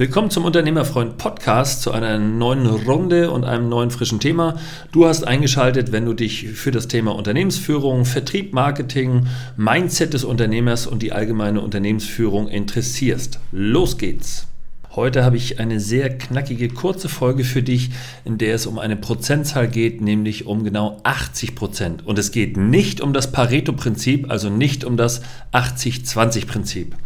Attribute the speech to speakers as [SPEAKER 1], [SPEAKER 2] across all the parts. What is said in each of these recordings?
[SPEAKER 1] Willkommen zum Unternehmerfreund Podcast zu einer neuen Runde und einem neuen frischen Thema. Du hast eingeschaltet, wenn du dich für das Thema Unternehmensführung, Vertrieb, Marketing, Mindset des Unternehmers und die allgemeine Unternehmensführung interessierst. Los geht's! Heute habe ich eine sehr knackige, kurze Folge für dich, in der es um eine Prozentzahl geht, nämlich um genau 80 Prozent. Und es geht nicht um das Pareto-Prinzip, also nicht um das 80-20-Prinzip.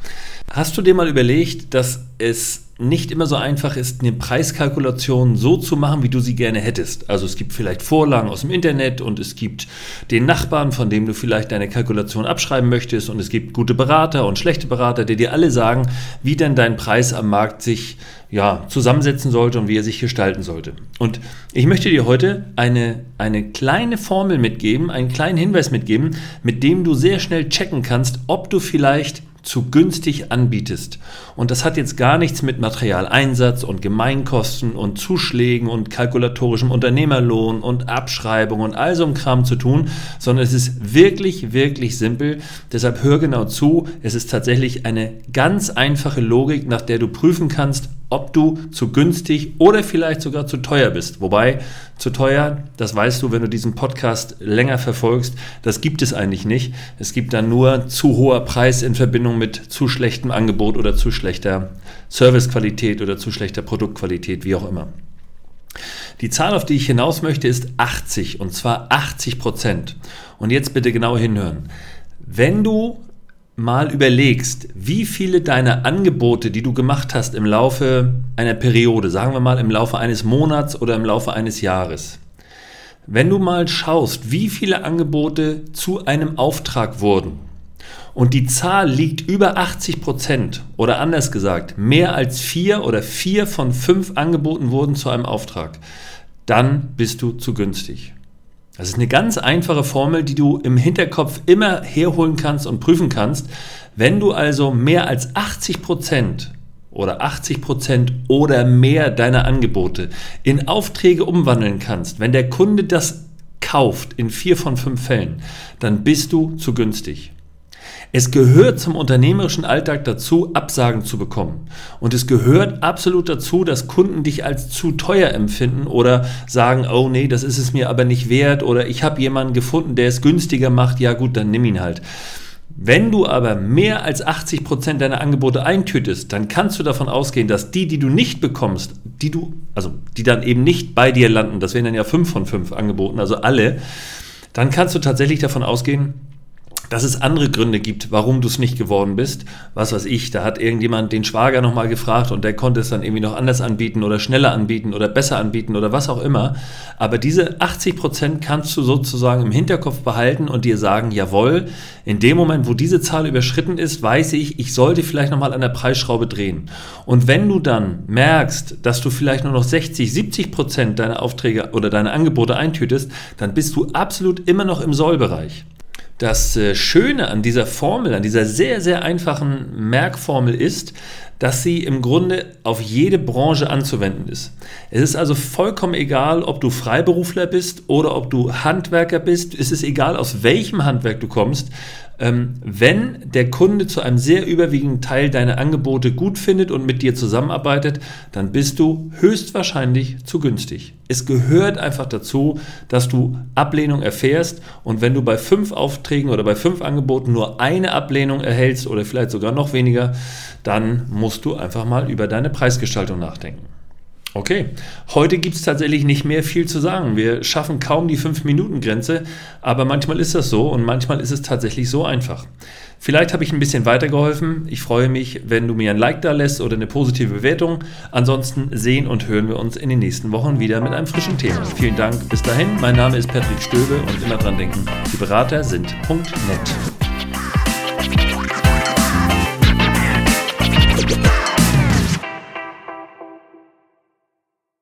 [SPEAKER 1] Hast du dir mal überlegt, dass es nicht immer so einfach ist, eine Preiskalkulation so zu machen, wie du sie gerne hättest. Also es gibt vielleicht Vorlagen aus dem Internet und es gibt den Nachbarn, von dem du vielleicht deine Kalkulation abschreiben möchtest und es gibt gute Berater und schlechte Berater, die dir alle sagen, wie denn dein Preis am Markt sich ja, zusammensetzen sollte und wie er sich gestalten sollte. Und ich möchte dir heute eine, eine kleine Formel mitgeben, einen kleinen Hinweis mitgeben, mit dem du sehr schnell checken kannst, ob du vielleicht zu günstig anbietest. Und das hat jetzt gar nichts mit Materialeinsatz und Gemeinkosten und Zuschlägen und kalkulatorischem Unternehmerlohn und Abschreibung und all so einem Kram zu tun, sondern es ist wirklich, wirklich simpel. Deshalb hör genau zu. Es ist tatsächlich eine ganz einfache Logik, nach der du prüfen kannst, ob du zu günstig oder vielleicht sogar zu teuer bist. Wobei zu teuer, das weißt du, wenn du diesen Podcast länger verfolgst, das gibt es eigentlich nicht. Es gibt dann nur zu hoher Preis in Verbindung mit zu schlechtem Angebot oder zu schlechter Servicequalität oder zu schlechter Produktqualität, wie auch immer. Die Zahl, auf die ich hinaus möchte, ist 80 und zwar 80 Prozent. Und jetzt bitte genau hinhören. Wenn du mal überlegst, wie viele deiner Angebote, die du gemacht hast im Laufe einer Periode, sagen wir mal im Laufe eines Monats oder im Laufe eines Jahres, wenn du mal schaust, wie viele Angebote zu einem Auftrag wurden und die Zahl liegt über 80 Prozent oder anders gesagt, mehr als vier oder vier von fünf Angeboten wurden zu einem Auftrag, dann bist du zu günstig. Das ist eine ganz einfache Formel, die du im Hinterkopf immer herholen kannst und prüfen kannst. Wenn du also mehr als 80 Prozent oder 80 Prozent oder mehr deiner Angebote in Aufträge umwandeln kannst, wenn der Kunde das kauft in vier von fünf Fällen, dann bist du zu günstig. Es gehört zum unternehmerischen Alltag dazu, Absagen zu bekommen. Und es gehört absolut dazu, dass Kunden dich als zu teuer empfinden oder sagen, oh nee, das ist es mir aber nicht wert oder ich habe jemanden gefunden, der es günstiger macht, ja gut, dann nimm ihn halt. Wenn du aber mehr als 80 Prozent deiner Angebote eintütest, dann kannst du davon ausgehen, dass die, die du nicht bekommst, die du, also die dann eben nicht bei dir landen, das wären dann ja 5 von 5 Angeboten, also alle, dann kannst du tatsächlich davon ausgehen, dass es andere Gründe gibt, warum du es nicht geworden bist. Was weiß ich, da hat irgendjemand den Schwager nochmal gefragt und der konnte es dann irgendwie noch anders anbieten oder schneller anbieten oder besser anbieten oder was auch immer. Aber diese 80 Prozent kannst du sozusagen im Hinterkopf behalten und dir sagen, jawohl, in dem Moment, wo diese Zahl überschritten ist, weiß ich, ich sollte vielleicht nochmal an der Preisschraube drehen. Und wenn du dann merkst, dass du vielleicht nur noch 60, 70 Prozent deiner Aufträge oder deine Angebote eintütest, dann bist du absolut immer noch im Sollbereich. Das äh, Schöne an dieser Formel, an dieser sehr, sehr einfachen Merkformel ist, dass sie im Grunde auf jede Branche anzuwenden ist. Es ist also vollkommen egal, ob du Freiberufler bist oder ob du Handwerker bist. Es ist egal, aus welchem Handwerk du kommst. Ähm, wenn der Kunde zu einem sehr überwiegenden Teil deine Angebote gut findet und mit dir zusammenarbeitet, dann bist du höchstwahrscheinlich zu günstig. Es gehört einfach dazu, dass du Ablehnung erfährst und wenn du bei fünf Aufträgen oder bei fünf Angeboten nur eine Ablehnung erhältst oder vielleicht sogar noch weniger, dann musst du einfach mal über deine Preisgestaltung nachdenken. Okay, heute gibt es tatsächlich nicht mehr viel zu sagen. Wir schaffen kaum die 5-Minuten-Grenze, aber manchmal ist das so und manchmal ist es tatsächlich so einfach. Vielleicht habe ich ein bisschen weitergeholfen. Ich freue mich, wenn du mir ein Like da lässt oder eine positive Bewertung. Ansonsten sehen und hören wir uns in den nächsten Wochen wieder mit einem frischen Thema. Vielen Dank, bis dahin. Mein Name ist Patrick Stöbe und immer dran denken, die Berater sind .net.